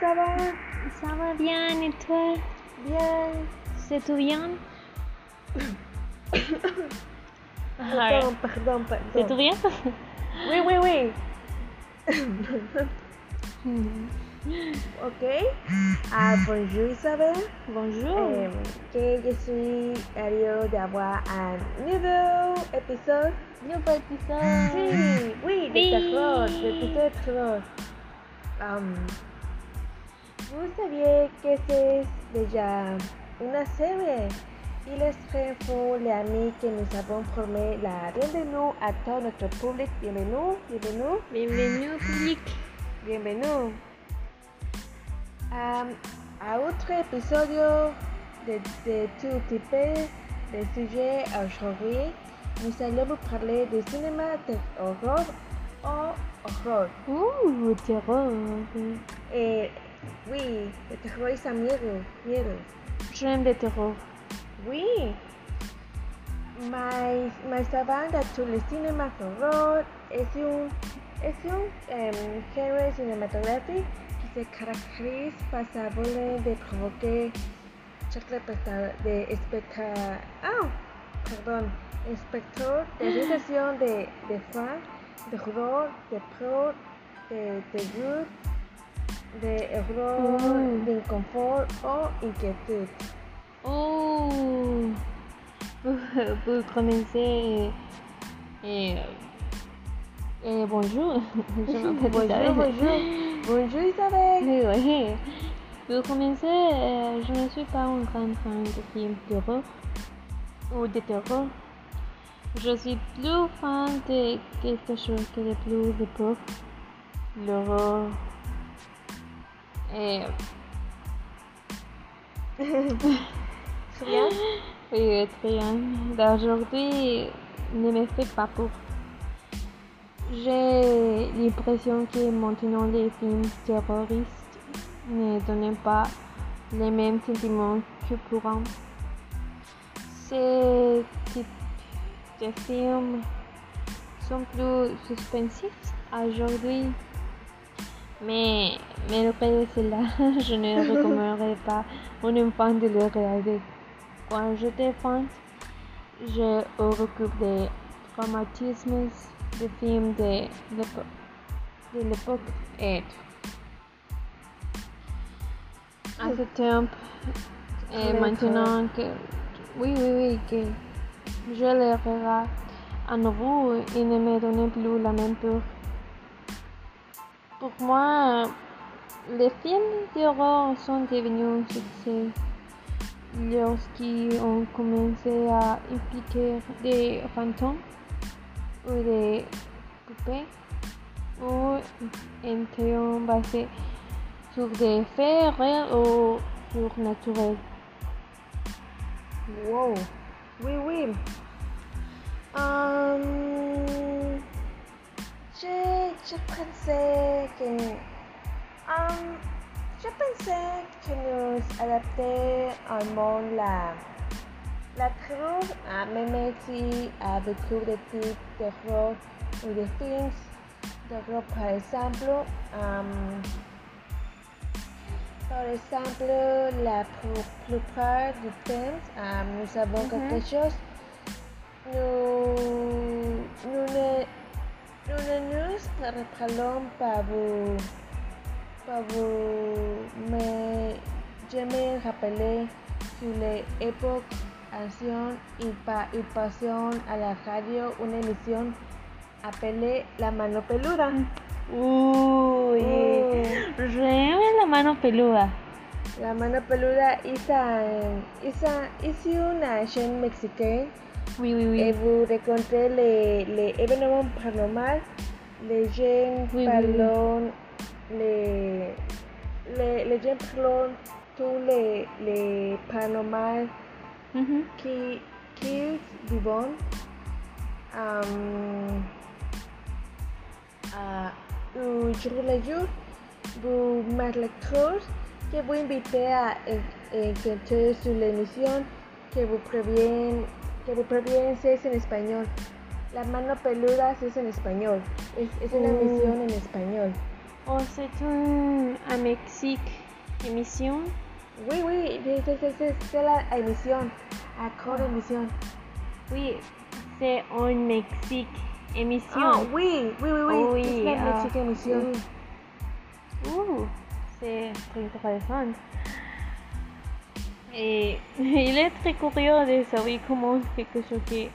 ça va? Ça va bien et toi? Bien. C'est tout bien? Pardon, pardon, pardon. C'est tout bien? Oui, oui, oui. ok. Ah, bonjour Isabelle. Bonjour. Euh, que je suis heureux d'avoir un nouveau épisode. Nouveau épisode. Sí, oui, de Oui. terror, de terror. Um, vous saviez que c'est déjà une série Il est très fort les amis que nous avons formé la bienvenue à tout notre public. Bienvenue, bienvenue, Bienvenue au public. bienvenue. Um, à autre épisode de, de tout type de sujets aujourd'hui. Nous allons vous parler du cinéma d'horreur ou horreur. Ouh, terror. Eh, oui, le terror es miedo, miedo. J'aime le terror. Oui, mais, mais avant de tout le cinéma horror es un, es un em, género cinematográfico que se caracteriza por de provoquer chaque espectador, de especta, ah, perdón, espectador de sensación de, de fan, de horror, de pro, de, de good, de horror, Mm. de inconfort o inquietud. Oh. Et, et bonjour. Je Bonjour, Isabelle. bonjour. Bonjour Isabelle. Oui, connaissez, euh, je ne suis pas un grand fan de films d'horreur ou de terror. Je suis plus fan de quelque chose que de plus de peur, l'horreur. Et Très bien. oui, très bien. D'aujourd'hui ne me fait pas peur. J'ai l'impression que maintenant les films terroristes ne donnent pas les mêmes sentiments que pour un. Ces types de films sont plus suspensifs aujourd'hui. Mais malgré cela, je ne recommanderais pas un enfant de le regarder. Quand j'étais enfant, je recoupe des traumatismes de films de l'époque. De l'époque et à ce temps, et maintenant que oui, oui, oui, que je le regarde à nouveau, il ne me donne plus la même peur. Pour moi, les films d'horreur sont devenus un succès lorsqu'ils ont commencé à impliquer des fantômes ou des poupées ou un théorie basé sur des faits réels ou surnaturels. Wow. Oui, oui. Um, je, je pensais que. Um, je pensais que nous adapter un monde la. La trouve à même si à beaucoup de types d'horreur ou de films d'horreur, par exemple. Um, Par exemple, la plu- plupart du temps, euh, nous avons Mhm. quelque chose. Nous, nous ne nous, ne nous préparons pas vous, pas vous, mais je me rappelais sur les époques anciennes, il, pa, il passait à la radio une émission appelée La Mano Peluda. Uy, j'aime la mano peluda. La mano peluda es, un- es, un- es una chaîne mexicaine Oui, oui, et oui. vous rencontrez les, les événements paranormaux, les gens Oui, oui, oui. parlent, les, les, les gens parlent tous les, les paranormaux Mhm. qui, qui vivent um, un jour le jour. Vous m'électrons que vous invitez à encontrer sur l'émission que vous prévient que vous prévient c'est en espagnol. La mano peluda es en español. Es, es una Oh. emisión en español. Oh, c'est un, un Mexique émission. Oui, oui, c'est- la émission. Accord émission. Oui, c'est un Mexique émission. Ah, oui, oui, oui, oui. Oui, c'est la ah, Mexique émission. oui. Ouh, c'est très intéressant. Et il est très curieux de savoir comment quelque chose que,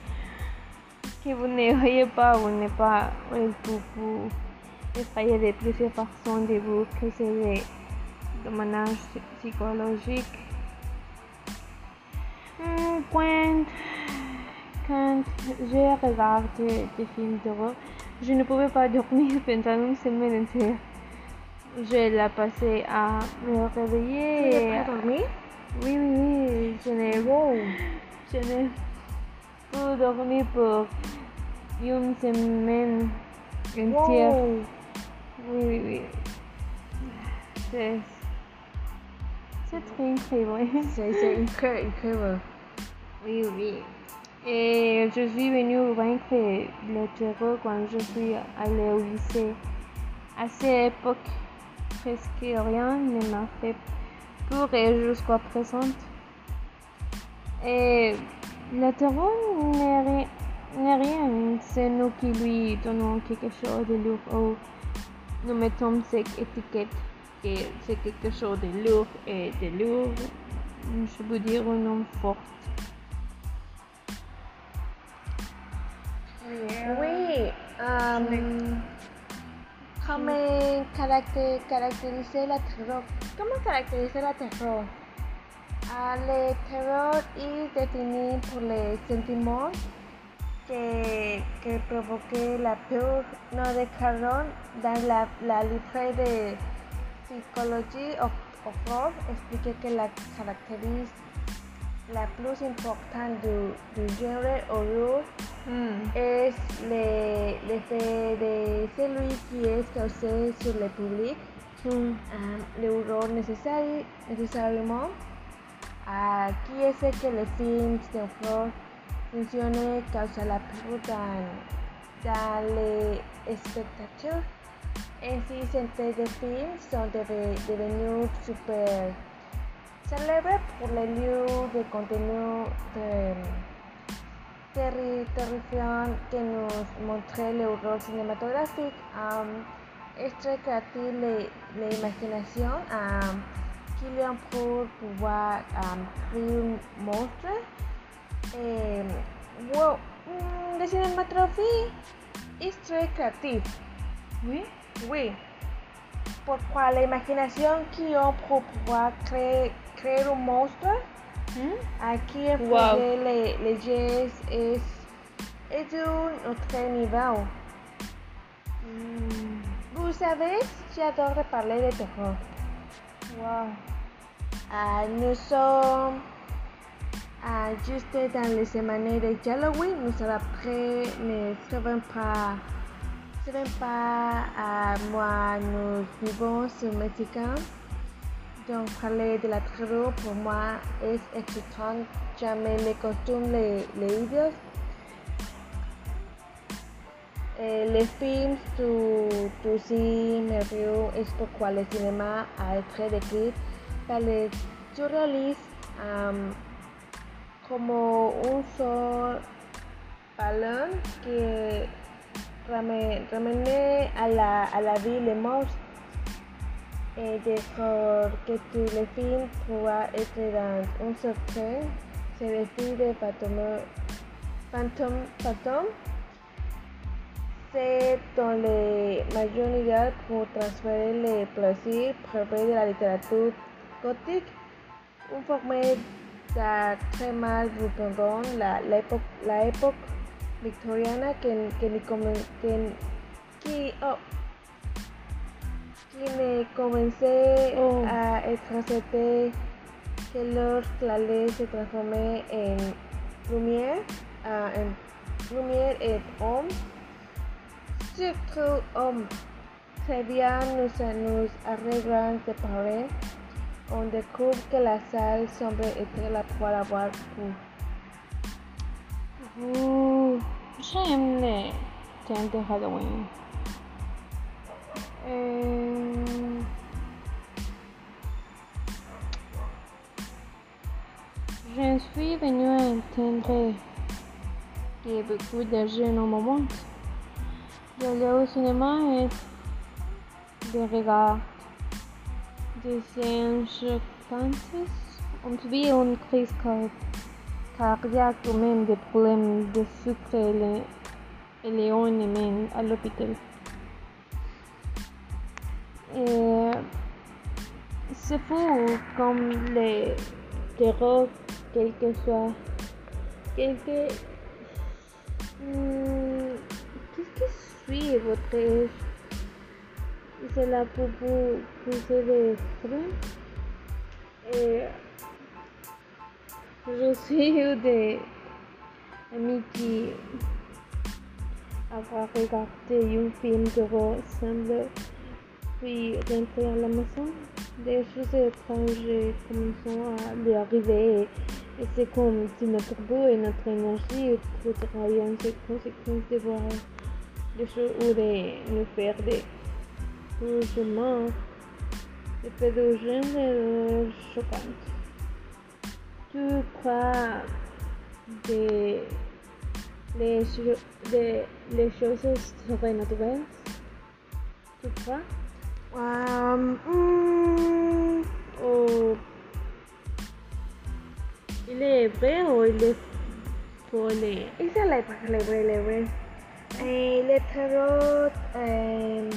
que vous ne voyez pas, vous n'êtes pas, vous, vous essayez de plusieurs façons de vous créer des dommages psychologiques. Hmm, Quand, quand je regarde des films d'horreur, je ne pouvais pas dormir pendant une semaine entière. Je l'ai passé à me Tu réveiller. n'es pas dormi? Oui, oui, oui, je n'ai je n'ai pas dormi pour une semaine entière. Wow. Oui, oui, oui. C'est c'est très incroyable. C'est c'est incroyable. incroyable. Oui, oui. Et je suis venue vaincre le terror quand je suis allée au lycée. À cette époque, presque rien ne m'a fait peur et jusqu'à présent. Et le terror n'est ri- n'est rien, c'est nous qui lui donnons quelque chose de lourd ou nous mettons cette étiquette que c'est quelque chose de lourd et de lourd. Je veux dire un nom fort. Oui. um, ¿Cómo caracter- caracteriser la terror? ¿Cómo caracteriser la terror? Ah, le terror est défini pour les sentiments que, que provoque la peur. Nos déclarons dans la, la livre de psychologie of horror explique que la caractérise la plus importante du, du genre horror Hmm. es le- l'effet de celui qui est causé sur le public, Hmm. um, l'horreur nécessaire, nécessairement, ah, qui est ce que les films d'horreur fonctionnent cause la peur dans, dans les spectateurs. Ainsi, certains des films sont deve- devenus super célèbres pour les lieux de contenu de terri- terrifiant que nous montrait l'horreur cinématographique. Um, es très créatif le- l'imagination um, qui ont pour pouvoir um, créer un monstre. Et, wow, mm, la cinématographie est très créative. Oui. Oui. Pourquoi l'imagination qui ont pour pouvoir créer, créer un monstre Hmm? Aquí Wow. enfrente le, le jazz es, es de un autre niveau. Hmm. Vous savez, j'adore parler de terror. Wow. Ah, nous sommes ah, juste dans les semaines de Halloween. Nous sommes après, ne savons pas, savons pas à moi, nous vivons sur Mexicain. Donc, parler de la terror pour moi est excitant. Jamais les costumes, les, les idées. Eh, les films du, du cine review es pourquoi le cinéma a été décrit par les surrealistes um, como un sol ballon que ramène à la, à la vie les et décor que tous les films pourraient être dans un certain c'est le film de fantôme, fantôme, fantôme c'est dans les majorité pour transférer les plaisirs privés de la littérature gothique, un format de très mal représente la, l'époque, la époque victoriana que, que, ni comen- que, qui, oh, qui ne commençait Oh. à être accepté que lorsque la ley se transformait en lumière, ah, en lumière et homme, surtout homme, très bien nous, nous arreglons de parler, on découvre que la salle semble être la pour avoir pour. Ouh, j'aime les thèmes de Halloween. Euh, Je suis venue à entendre que beaucoup jeunes au moment d'aller au cinéma et de regarder des scènes choquantes. On subit une crise car- cardiaque ou même des problèmes de sucre et les, et les à l'hôpital. Et c'est fou comme les terreaux, quel que soit, quelque... Hmm, Qu'est-ce qui suit votre âge? C'est là pour vous pousser des freins Et je suis des amis qui avoir regardé un film d'horreur semble puis rentrer à la maison. Des choses étranges commençant à lui arriver et, et c'est comme si notre goût et notre énergie travaillent en conséquence de voir des choses ou de nous faire des changements de fait de genre choquantes. Tu crois de les, cho- de, les choses surnaturelles Tu crois Um, mm, Ou il est vrai ou il est faux les- Esa es la libre, libre. Eh, le tarot eh,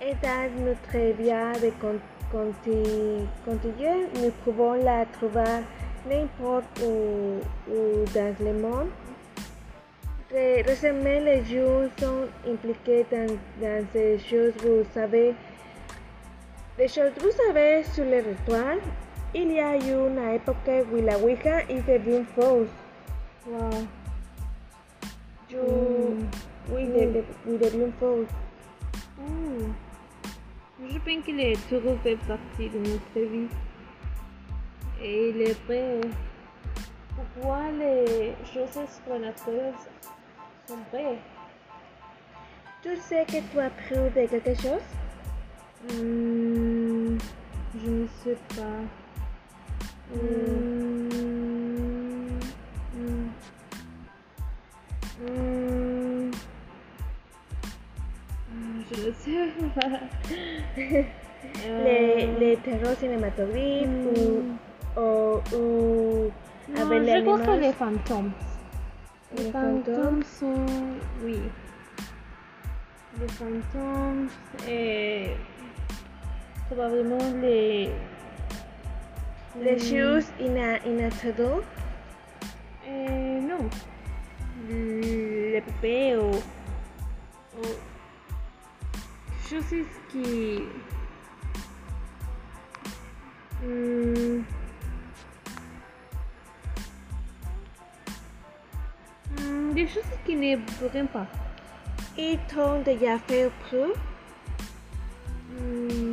est notre via de con- conti- continuer. Nous pouvons la trouver n'importe où, dans le monde. Ré- Récemment, les gens sont impliqués dans, dans ces choses, vous savez. Choses, vous savez, sur le rituel, il y a eu une époque où la Ouija était bien fausse. Wow. Yo, Mm. oui, de, de, oui, de fausse. Je pense que les taureaux fait partie de notre vie. Et il est vrai. Pourquoi les choses surnaturelles sont vraies Tu sais que tu as appris de quelque chose? Hmm, Je ne sais pas. Mm. Hmm. Mm, Hmm, Je ne sais pas. les, Euh, les terrors cinématographiques hmm. ou, ou, Non, avec les je crois que les fantômes. Les, Les fantômes fantômes. sont. Oui. Les fantômes et. Probablement les. Les Hmm, choses ina- inattendues. euh, non. Les poupées ou. ou choses qui. Hmm, hmm, des choses qui ne pourraient pas. Ils t'ont déjà fait peur. Hmm.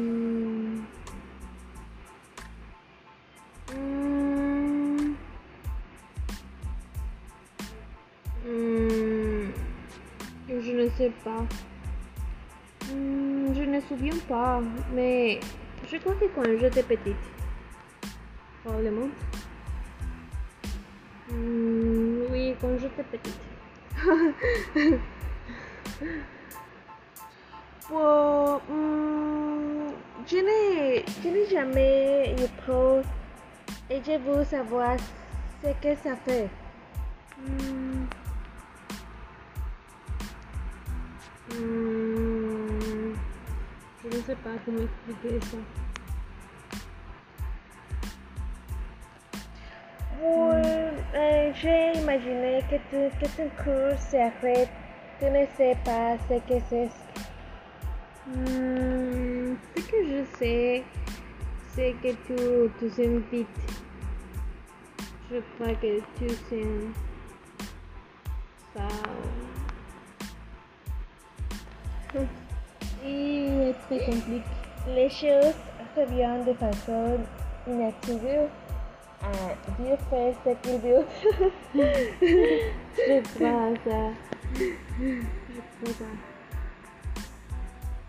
Hmm, Je ne me souviens pas, mais je crois que quand j'étais petite, probablement. Hmm, oui, quand j'étais petite. Pour, mm, n'ai je n'ai jamais eu peur et je veux savoir ce que ça fait. Hmm. Je ne sais pas comment expliquer ça. Euh, j'ai imaginé que, tu, que ton cœur s'arrête. Tu ne sais pas ce que c'est. Hmm, ce que je sais, c'est que tu, tu sens vite. Je crois que tu sens ça. Et est très compliqué. Les choses reviennent de façon inattendue. Dieu fait ce qu'il veut. Je crois ça. Je crois ça.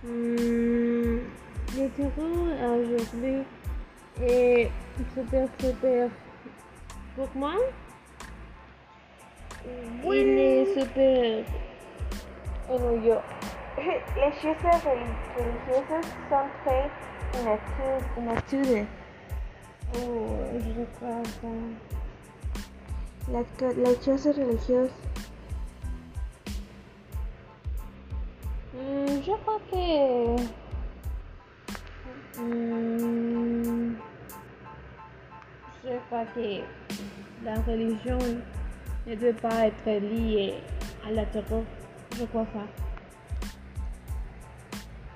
Hum, le terreau aujourd'hui est super super pour moi. Oui. Il est super ennuyeux. Les choses reli- religieuses sont très inactu- inactuelles. Oh, je crois pas. Las, choses religieuses. Hum, je crois que. Je crois que la religion ne doit pas être liée à la terreur. Je crois ça.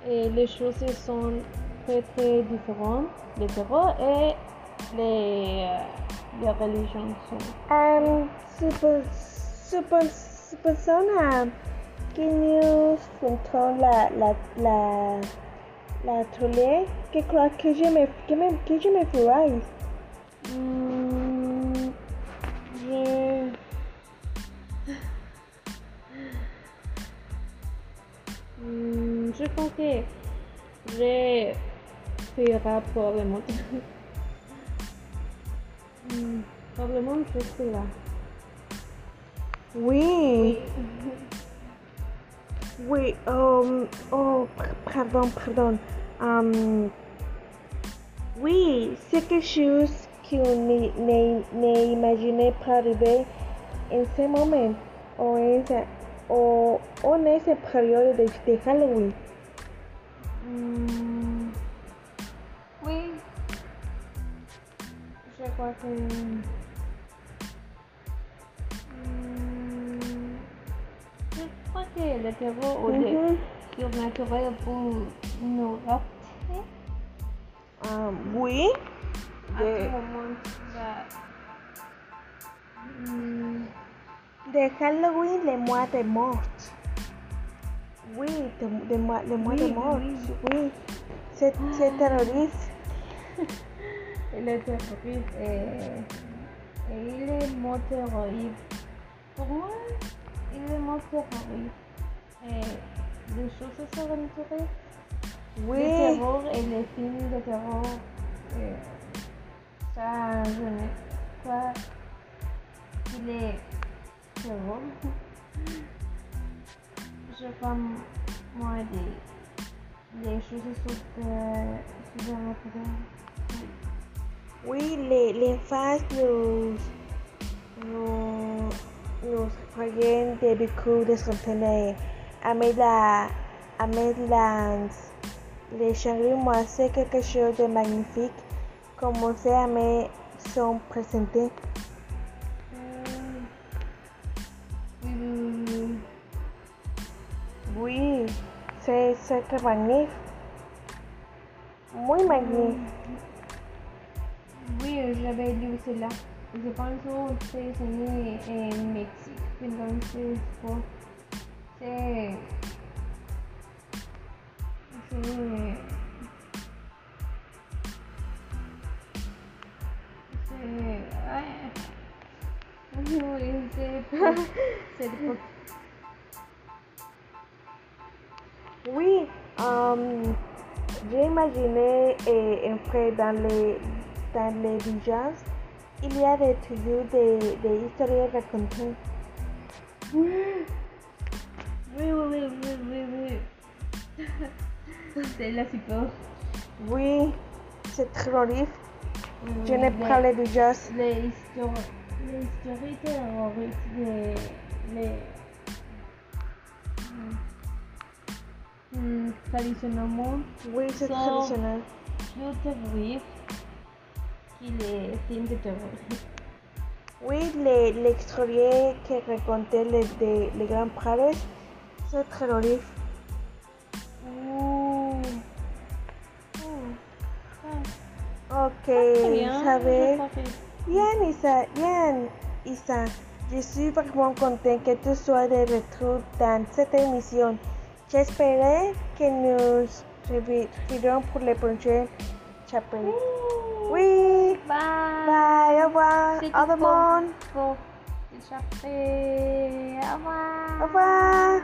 Et les choses sont très très différentes. Le terreur et les, euh, les religions sont. Um, suppos, suppos, supposons uh, que nous frontons la, la, la, la tournée, que crois que je me, que me, que je me ferai. Hum, je crois que je ferai probablement. Probablement je serai là. Oui. Oui, um, oh, pardon, pardon. Um, oui, c'est quelque chose qu'on imaginé pas arriver en ce moment, ou en, ce- ou en cette période de, de Halloween? Hum, oui. Je crois que. Hum, je crois que le terreau ou le Mhm. surnaturel pour nous rappeler Um, oui, à de, ce moment de Halloween, le mois de mort. Oui, de, de, mois- le mois de Oui, mort. oui. Oui, c'est c'est terroriste. il est terroriste et, et il est mot terroriste. Pour moi, il est mot terroriste. Les choses le Oui. terror? Et les films de terror, ça, je ne crois qu'il est terror. Je crois, moi, des, des choses. Oui, les, les nous, nous, nous des beaucoup de la, les moi, c'est quelque chose de magnifique. Commencer à me sont. Oui, c'est très magnifique. Muy magnifique. Oui, euh, j'avais lu cela. Je pense que c'est né en Mexique. Entonces, pues, c'est. C'est. C'est. c'est. C'est Oui, um, j'ai imaginé et entrer dans les, dans les villages. Il y a des, des, des histoires racontées. Oui, oui, oui, oui, oui, oui. C'est la super. Oui, c'est terroriste. Je Oui, n'ai les- pas les villages. les histoires, les histoires terroristes, les, les hum, traditionnellement, Oui, c'est So- traditionnel. plus terroristes que les films de terror. Oui, les, les histoires que racontaient les, les, les grands-parents, c'est terroriste. Ouh. Ok, Très bien, savez. je crois que- Bien, Isa, bien, Isa. Je suis vraiment content que tu sois de retour dans cette émission. J'espère que nous reverrons pour le prochain chapitre. Oui, Bye. bye, au revoir, au revoir, pour échapper. Au revoir. au revoir.